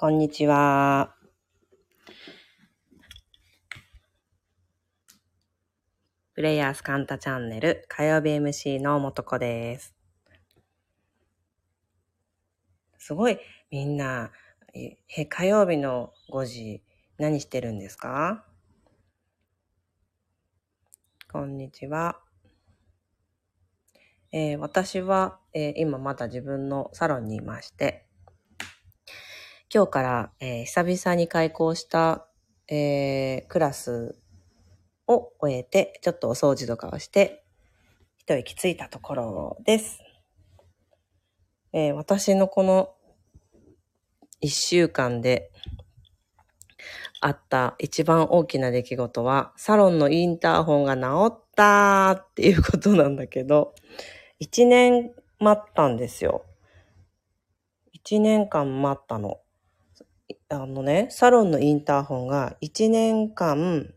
こんにちは。プレイヤースカンタチャンネル火曜日 MC のもとこです。すごいみんな、え火曜日の5時何してるんですか？こんにちは。えー私は、えー今まだ自分のサロンにいまして、今日から、えー久々に開講した、えークラスを終えて、ちょっとお掃除とかをして、一息ついたところです。えー私のこの一週間であった一番大きな出来事は、サロンのインターホンが治ったっていうことなんだけど、一年待ったんですよ。一年間待ったの。あのね、サロンのインターホンが一年間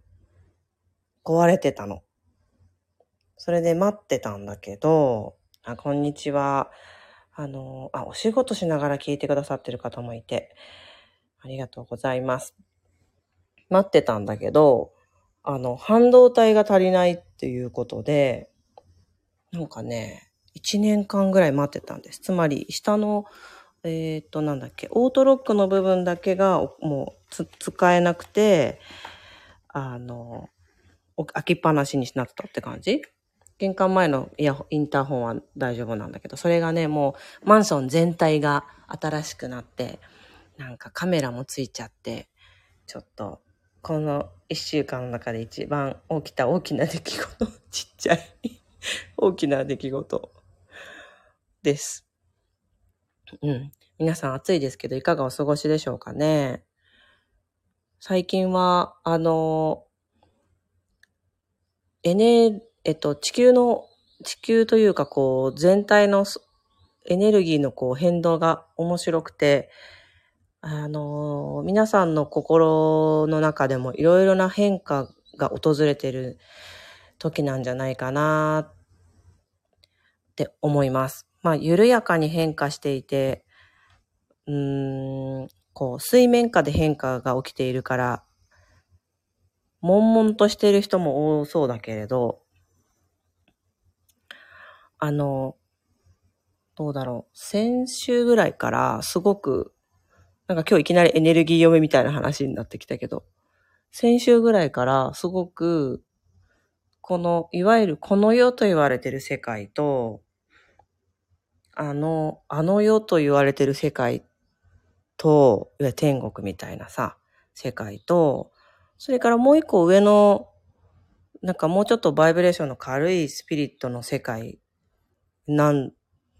壊れてたの。それで待ってたんだけど、あ、こんにちは。あの、あ、お仕事しながら聞いてくださってる方もいて、ありがとうございます。待ってたんだけど、あの、半導体が足りないっていうことで、なんかね、1年間ぐらい待ってたんです。つまり、下の、えっ、と、なんだっけ、オートロックの部分だけがもう使えなくて、あの、開きっぱなしになってたって感じ？玄関前のイヤインターホンは大丈夫なんだけど、それがね、もうマンション全体が新しくなって、なんかカメラもついちゃって、ちょっと、この一週間の中で一番起きた大きな出来事、ちっちゃい大きな出来事です。うん。皆さん暑いですけど、いかがお過ごしでしょうかね？最近は、あの、エネ、えっと、地球の、地球というか、こう、全体のエネルギーのこう変動が面白くて、あの、皆さんの心の中でもいろいろな変化が訪れてる時なんじゃないかなって思います。まあ、緩やかに変化していて、うーん、こう、水面下で変化が起きているから、悶々としている人も多そうだけれど、あの、どうだろう。先週ぐらいからすごく、なんか今日いきなりエネルギー読めみたいな話になってきたけど、先週ぐらいからすごく、この、いわゆるこの世と言われてる世界と、あの、あの世と言われてる世界と、いわゆる天国みたいなさ、世界と、それからもう一個上の、なんかもうちょっとバイブレーションの軽いスピリットの世界なん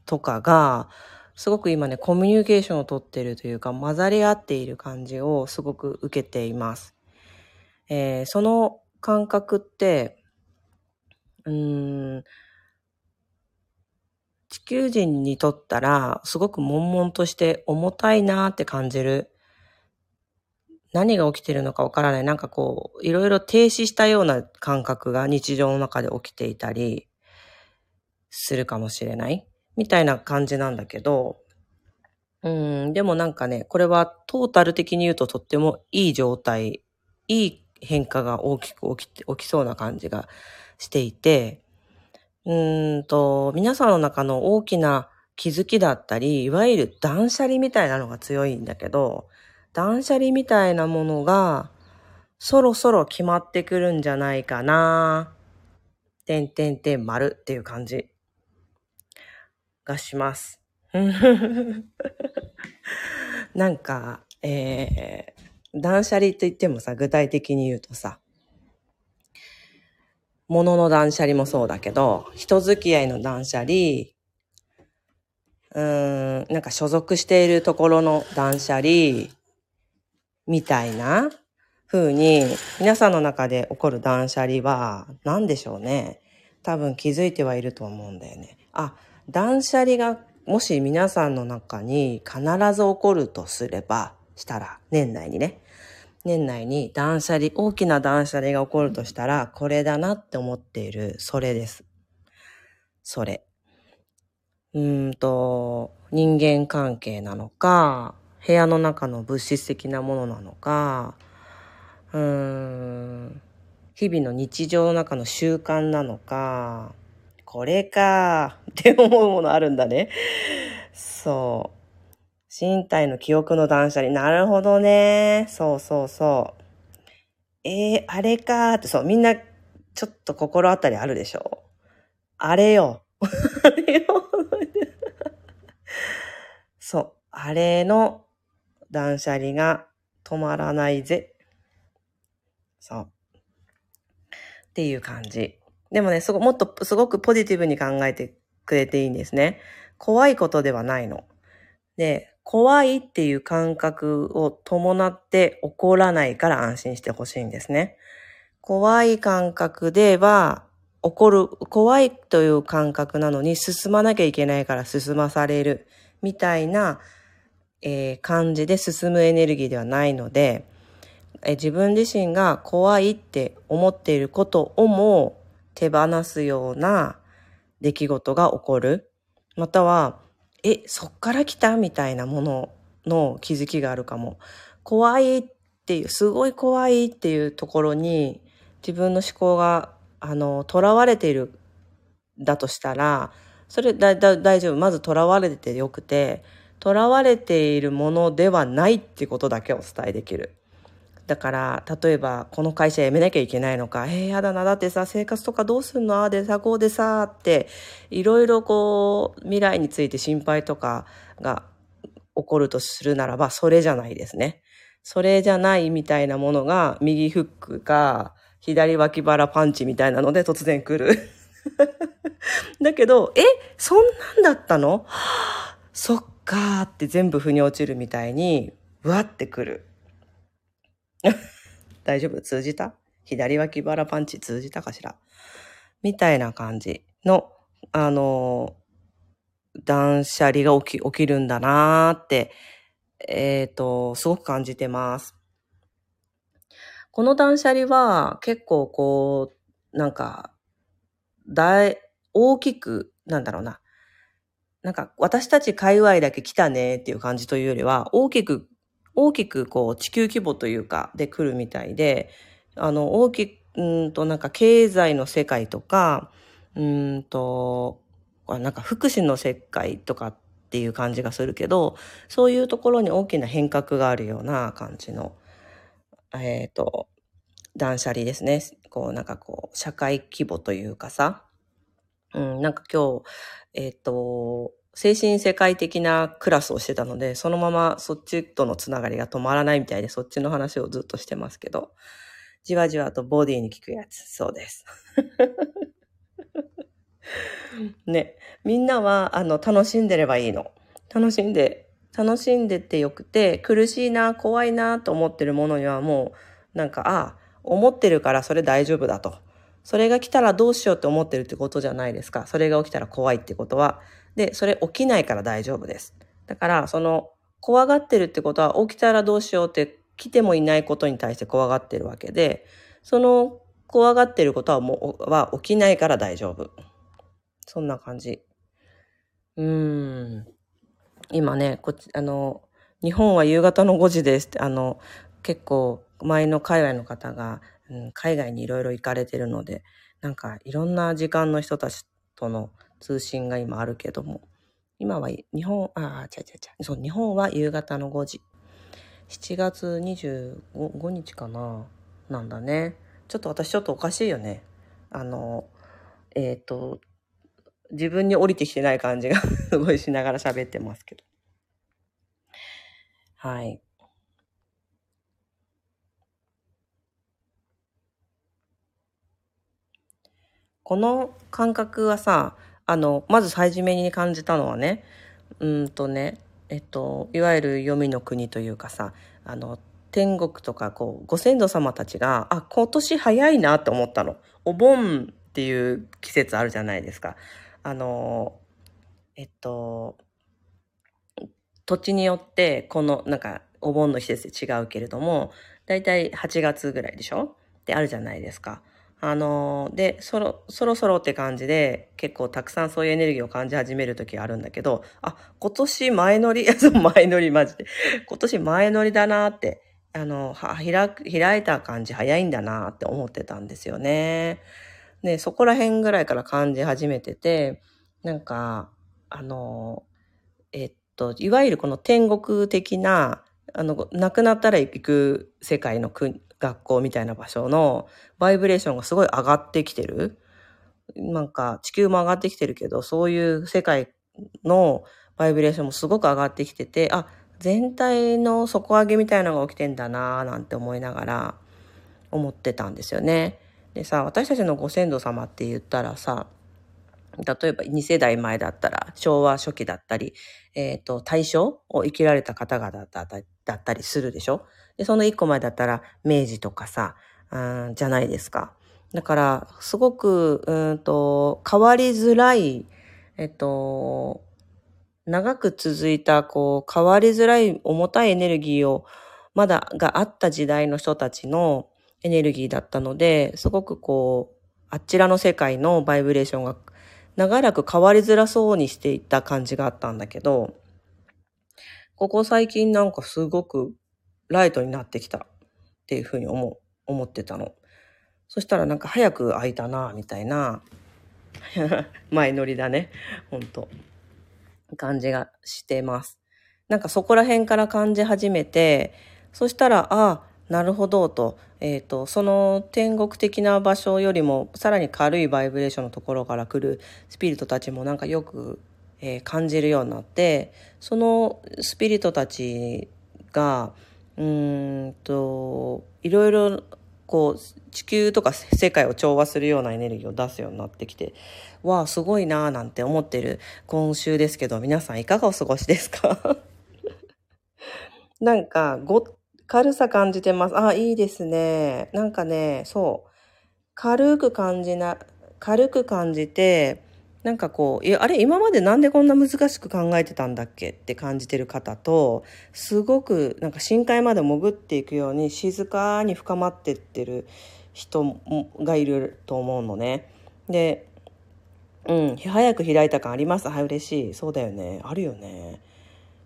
とかが、すごく今ね、コミュニケーションをとってるというか、混ざり合っている感じをすごく受けています。えーその感覚って、うーん、地球人にとったら、すごく悶々として重たいなって感じる。何が起きてるのかわからない。なんかこう、いろいろ停止したような感覚が日常の中で起きていたりするかもしれない。みたいな感じなんだけど、うん、でもなんかね、これはトータル的に言うととってもいい状態、いい変化が大きく起きて、起きそうな感じがしていて、うんと、皆さんの中の大きな気づきだったり、いわゆる断捨離みたいなのが強いんだけど、断捨離みたいなものが、そろそろ決まってくるんじゃないかな。てんてんてん丸っていう感じがします。なんか、えー、断捨離と言ってもさ、具体的に言うとさ、物の断捨離もそうだけど、人付き合いの断捨離、うーん、なんか所属しているところの断捨離、みたいな風に、皆さんの中で起こる断捨離は、何でしょうね。多分気づいてはいると思うんだよね。あ、断捨離がもし皆さんの中に必ず起こるとすれば、したら、年内にね。年内に断捨離、大きな断捨離が起こるとしたら、これだなって思っている、それです。それ。うんと、人間関係なのか、部屋の中の物質的なものなのか、うーん、日々の日常の中の習慣なのか、これかって思うものあるんだね。そう。身体の記憶の断捨離。なるほどね。そうそうそう。えー、あれかーって、そう、みんな、ちょっと心当たりあるでしょ？あれよ。あれよ。そう、あれの断捨離が止まらないぜ。そう。っていう感じ。でもね、すご、もっとすごくポジティブに考えてくれていいんですね。怖いことではないの。で、怖いっていう感覚を伴って起こらないから安心してほしいんですね。怖い感覚では起こる、怖いという感覚なのに進まなきゃいけないから進まされるみたいな、えー感じで進むエネルギーではないので、え自分自身が怖いって思っていることをも手放すような出来事が起こる。または、え、そっから来たみたいなものの気づきがあるかも。怖いっていう、すごい怖いっていうところに自分の思考が、あの、囚われている、だとしたら、それだ、だ、大丈夫。まず囚われててよくて、囚われているものではないってことだけお伝えできる。だから、例えば、この会社辞めなきゃいけないのか、えー、やだな、だってさ、生活とかどうすんの？ああでさ、こうでさ、って、いろいろこう、未来について心配とかが起こるとするならば、それじゃないですね。それじゃないみたいなものが、右フックか、左脇腹パンチみたいなので突然来る。だけど、え、そんなんだったのはあそっかーって全部腑に落ちるみたいに、うわってくる。大丈夫？通じた？左脇腹パンチ通じたかしら？みたいな感じの、あの、断捨離が起き、起きるんだなーって、えっ、と、すごく感じてます。この断捨離は結構こう、なんか、大、大きく、なんだろうな。なんか、私たち界隈だけ来たねっていう感じというよりは、大きく、大きくこう、地球規模というか、で来るみたいで、あの、大きく、うんと、なんか経済の世界とか、うんと、なんか福祉の世界とかっていう感じがするけど、そういうところに大きな変革があるような感じの、えっ、と、断捨離ですね。こう、なんかこう、社会規模というかさ、うん、なんか今日、えっ、と、精神世界的なクラスをしてたので、そのままそっちとのつながりが止まらないみたいで、そっちの話をずっとしてますけど、じわじわとボディに効くやつ、そうです。ね、みんなは、あの、楽しんでればいいの。楽しんで、楽しんでってよくて、苦しいな、怖いなと思ってるものにはもう、なんか、ああ、思ってるからそれ大丈夫だと。それが来たらどうしようって思ってるってことじゃないですか。それが起きたら怖いってことは。で、それ起きないから大丈夫です。だから、その、怖がってるってことは、起きたらどうしようって来てもいないことに対して怖がってるわけで、その怖がってることはもう、は起きないから大丈夫。そんな感じ。うーん。今ね、こっち、あの、日本は夕方の5時ですって、あの、結構前の海外の方が、うん、海外にいろいろ行かれてるので、なんかいろんな時間の人たちとの通信が今あるけども、今は日本、ああ、ちゃちゃちゃ、そう、日本は夕方の5時。7月25日かななんだね。ちょっと私ちょっとおかしいよね。あの、えっ、と、自分に降りてきてない感じが すごいしながら喋ってますけど。はい。この感覚はさ、あの、まず最初めに感じたのはね、うんとね、えっと、いわゆる黄泉の国というかさ、あの、天国とか、こう、ご先祖様たちが、あ、今年早いなと思ったの。お盆っていう季節あるじゃないですか。あの、えっと、土地によって、この、なんか、お盆の季節違うけれども、だいたい8月ぐらいでしょ？ってあるじゃないですか。あの、で、そろ、そろそろって感じで、結構たくさんそういうエネルギーを感じ始める時があるんだけど、あ、今年前乗り、前乗りマジで。今年前乗りだなって、あの、開く、開いた感じ早いんだなって思ってたんですよね。で、そこら辺ぐらいから感じ始めてて、なんか、あの、えっと、いわゆるこの天国的な、あの、亡くなったら行く世界の国、学校みたいな場所のバイブレーションがすごい上がってきてる。なんか地球も上がってきてるけど、そういう世界のバイブレーションもすごく上がってきてて、あ、全体の底上げみたいなのが起きてんだなぁなんて思いながら思ってたんですよね。でさ、私たちのご先祖様って言ったらさ、例えば2世代前だったら昭和初期だったり、えっ、ー、と、大正を生きられた方々だったりするでしょ？で、その1個前だったら明治とかさ、うん、じゃないですか。だから、すごく、うんと、変わりづらい、えっと、長く続いた、こう、変わりづらい重たいエネルギーを、まだがあった時代の人たちのエネルギーだったので、すごくこう、あちらの世界のバイブレーションが長らく変わりづらそうにしていた感じがあったんだけど、ここ最近なんかすごくライトになってきたっていうふうに思う、思ってたの。そしたらなんか早く開いたな、みたいな、前乗りだね。ほんと。感じがしてます。なんかそこら辺から感じ始めて、そしたら、ああ、なるほどと、え、ー、と、その天国的な場所よりもさらに軽いバイブレーションのところから来るスピリットたちもなんかよく、えー、感じるようになって、そのスピリットたちが、うんと、いろいろこう地球とか世界を調和するようなエネルギーを出すようになってきて、わあ、すごいなーなんて思ってる今週ですけど、皆さんいかがお過ごしですか？なんか、ご、軽さ感じてます。あ、いいですね。なんかね、そう。軽く感じな、軽く感じて、なんかこう、いや、あれ、今までなんでこんな難しく考えてたんだっけ？って感じてる方と、すごくなんか深海まで潜っていくように静かに深まってってる人がいると思うのね。で、うん、早く開いた感あります。はい、嬉しい。そうだよね。あるよね。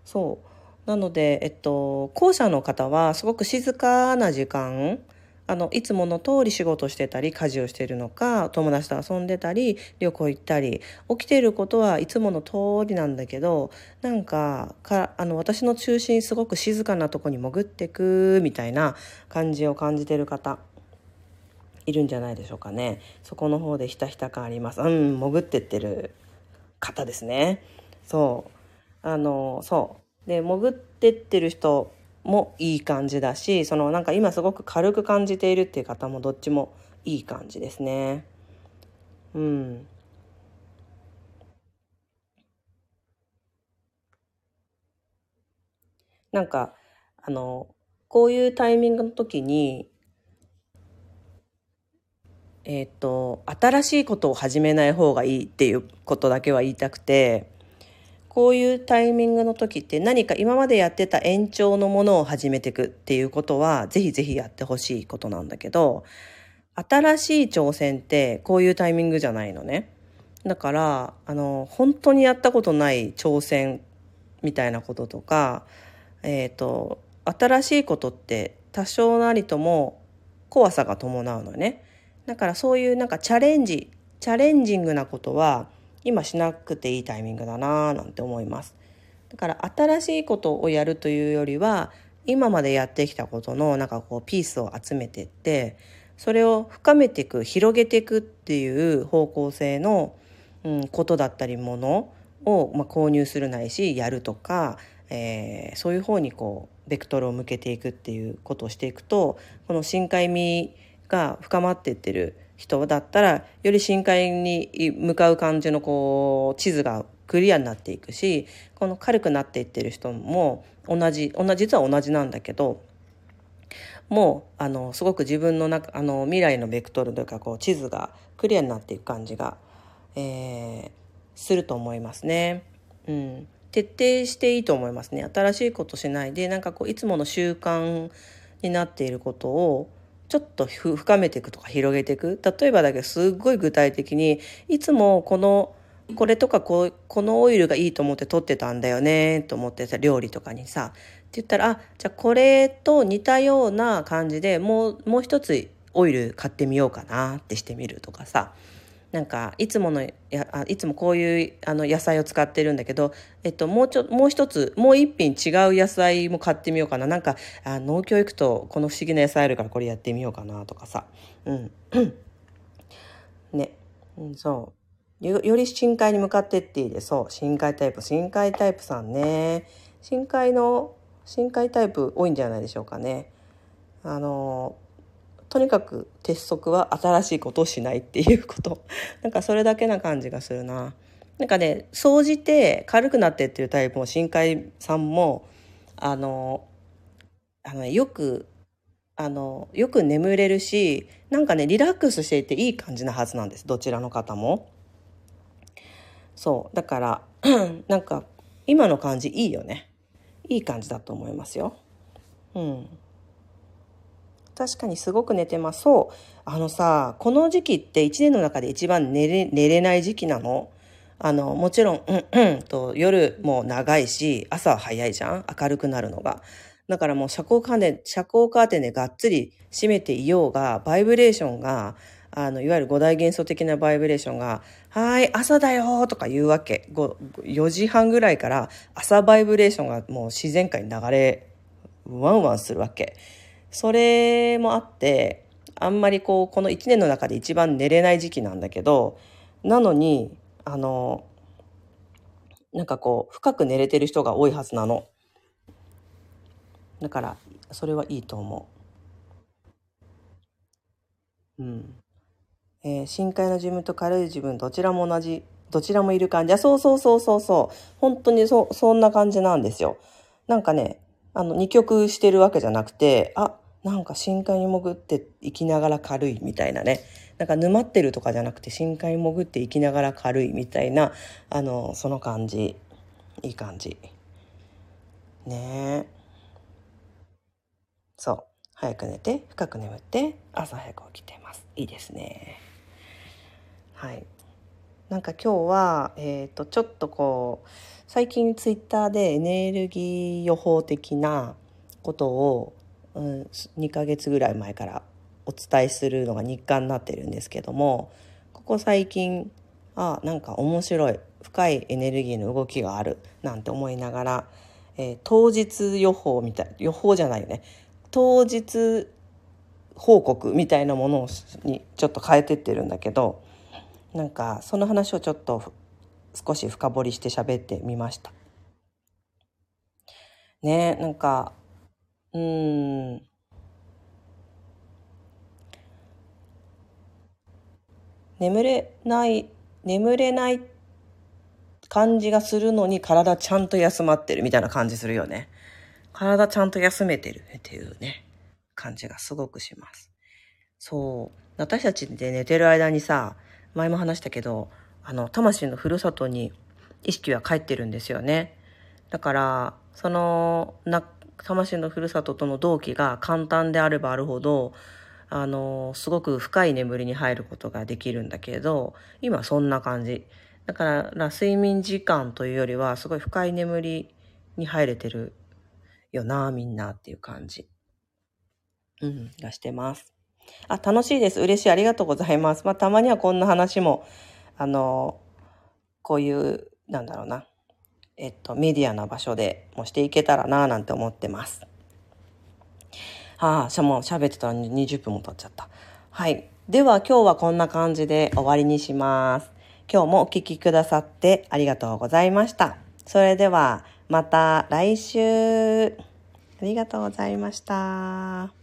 そう。なので、えっと、後者の方はすごく静かな時間、あの、いつもの通り仕事してたり、家事をしているのか、友達と遊んでたり、旅行行ったり、起きていることはいつもの通りなんだけど、なんか、か、あの、私の中心すごく静かなとこに潜ってく、みたいな感じを感じてる方、いるんじゃないでしょうかね。そこの方でひたひた感あります。うん、潜ってってる方ですね。そう。あの、そう。で、潜ってってる人もいい感じだし、そのなんか今すごく軽く感じているっていう方もどっちもいい感じですね。うん。なんか、あの、こういうタイミングの時に、えっ、と、新しいことを始めない方がいいっていうことだけは言いたくて、こういうタイミングの時って何か今までやってた延長のものを始めていくっていうことはぜひぜひやってほしいことなんだけど、新しい挑戦ってこういうタイミングじゃないのね。だから、あの、本当にやったことない挑戦みたいなこととか、えっ、ー、と、新しいことって多少なりとも怖さが伴うのね。だからそういうなんかチャレンジ、チャレンジングなことは今しなくていいタイミングだなぁなんて思います。だから新しいことをやるというよりは今までやってきたことのなんかこうピースを集めてってそれを深めていく広げていくっていう方向性の、うん、ことだったりものを、まあ、購入するないしやるとか、えー、そういう方にこうベクトルを向けていくっていうことをしていくとこの深海味が深まってってる人だったらより深海に向かう感じのこう地図がクリアになっていくしこの軽くなっていってる人も同じ同じ実は同じなんだけどもうあのすごく自分の中あの未来のベクトルというかこう地図がクリアになっていく感じが、えー、すると思いますね。うん、徹底していいと思いますね。新しいことしないでなんかこういつもの習慣になっていることをちょっと深めていくとか広げていく。例えばだけどすっごい具体的にいつもこのこれとかここのオイルがいいと思って取ってたんだよねと思ってさ料理とかにさって言ったらあじゃあこれと似たような感じでもうもう一つオイル買ってみようかなってしてみるとかさ。なんかいつものやあいつもこういうあの野菜を使ってるんだけど、えっと、もうちょもう一つもう一品違う野菜も買ってみようかな。なんかあ農協行くとこの不思議な野菜あるからこれやってみようかなとかさ。うん。ね、うん、そう。よより深海に向かってっていいでそう。深海タイプ深海タイプさんね。深海の深海タイプ多いんじゃないでしょうかね。あのとにかく鉄則は新しいことをしないっていうこと。なんかそれだけな感じがするな。なんかね総じて軽くなってっていうタイプも深海さんもあのあの、よくあのよく眠れるしなんかねリラックスしていていい感じなはずなんです。どちらの方も。そう。だから なんか今の感じいいよね。いい感じだと思いますよ。うん。確かにすごく寝てます。そう。あのさ、この時期って一年の中で一番寝れ、寝れない時期なの？あの、もちろん、うんうんと夜も長いし、朝は早いじゃん？明るくなるのが。だからもう遮光カーテン、遮光カーテンでがっつり閉めていようが、バイブレーションが、あの、いわゆる五大元素的なバイブレーションが、はい、朝だよとか言うわけ。4時半ぐらいから朝バイブレーションがもう自然界に流れ、ワンワンするわけ。それもあって、あんまりこう、この1年の中で一番寝れない時期なんだけど、なのに、あの、なんかこう、深く寝れてる人が多いはずなの。だから、それはいいと思う。うん。えー、深海の自分と軽い自分、どちらも同じ、どちらもいる感じ。あ、そうそうそうそうそう。本当にそ、そんな感じなんですよ。なんかね、あの、二曲してるわけじゃなくて、あ、なんか深海に潜っていきながら軽いみたいなね。なんか沼ってるとかじゃなくて深海に潜っていきながら軽いみたいな、あの、その感じ。いい感じ。ねえ。そう。早く寝て、深く眠って、朝早く起きてます。いいですね。はい。なんか今日は、えっ、ー、と、ちょっとこう、最近ツイッターでエネルギー予報的なことをうん、2ヶ月ぐらい前からお伝えするのが日課になってるんですけどもここ最近あなんか面白い深いエネルギーの動きがあるなんて思いながら、えー、当日予報みたい予報じゃないよね当日報告みたいなものにちょっと変えてってるんだけどなんかその話をちょっと少し深掘りして喋ってみました。ねなんかうん。眠れない、眠れない感じがするのに体ちゃんと休まってるみたいな感じするよね。体ちゃんと休めてるっていうね、感じがすごくします。そう。私たちで寝てる間にさ、前も話したけど、あの、魂のふるさとに意識は帰ってるんですよね。だから、その、な、魂のふるさととの同期が簡単であればあるほどあのすごく深い眠りに入ることができるんだけど今そんな感じ。だから睡眠時間というよりはすごい深い眠りに入れてるよなみんなっていう感じ。うんがしてます。あ楽しいです。嬉しい。ありがとうございます。まあたまにはこんな話もあのこういうなんだろうな。えっと、メディアな場所でもしていけたらなぁなんて思ってます。はあ、しゃもう喋ってたら20分も経っちゃった。はい。では今日はこんな感じで終わりにします。今日もお聴きくださってありがとうございました。それではまた来週。ありがとうございました。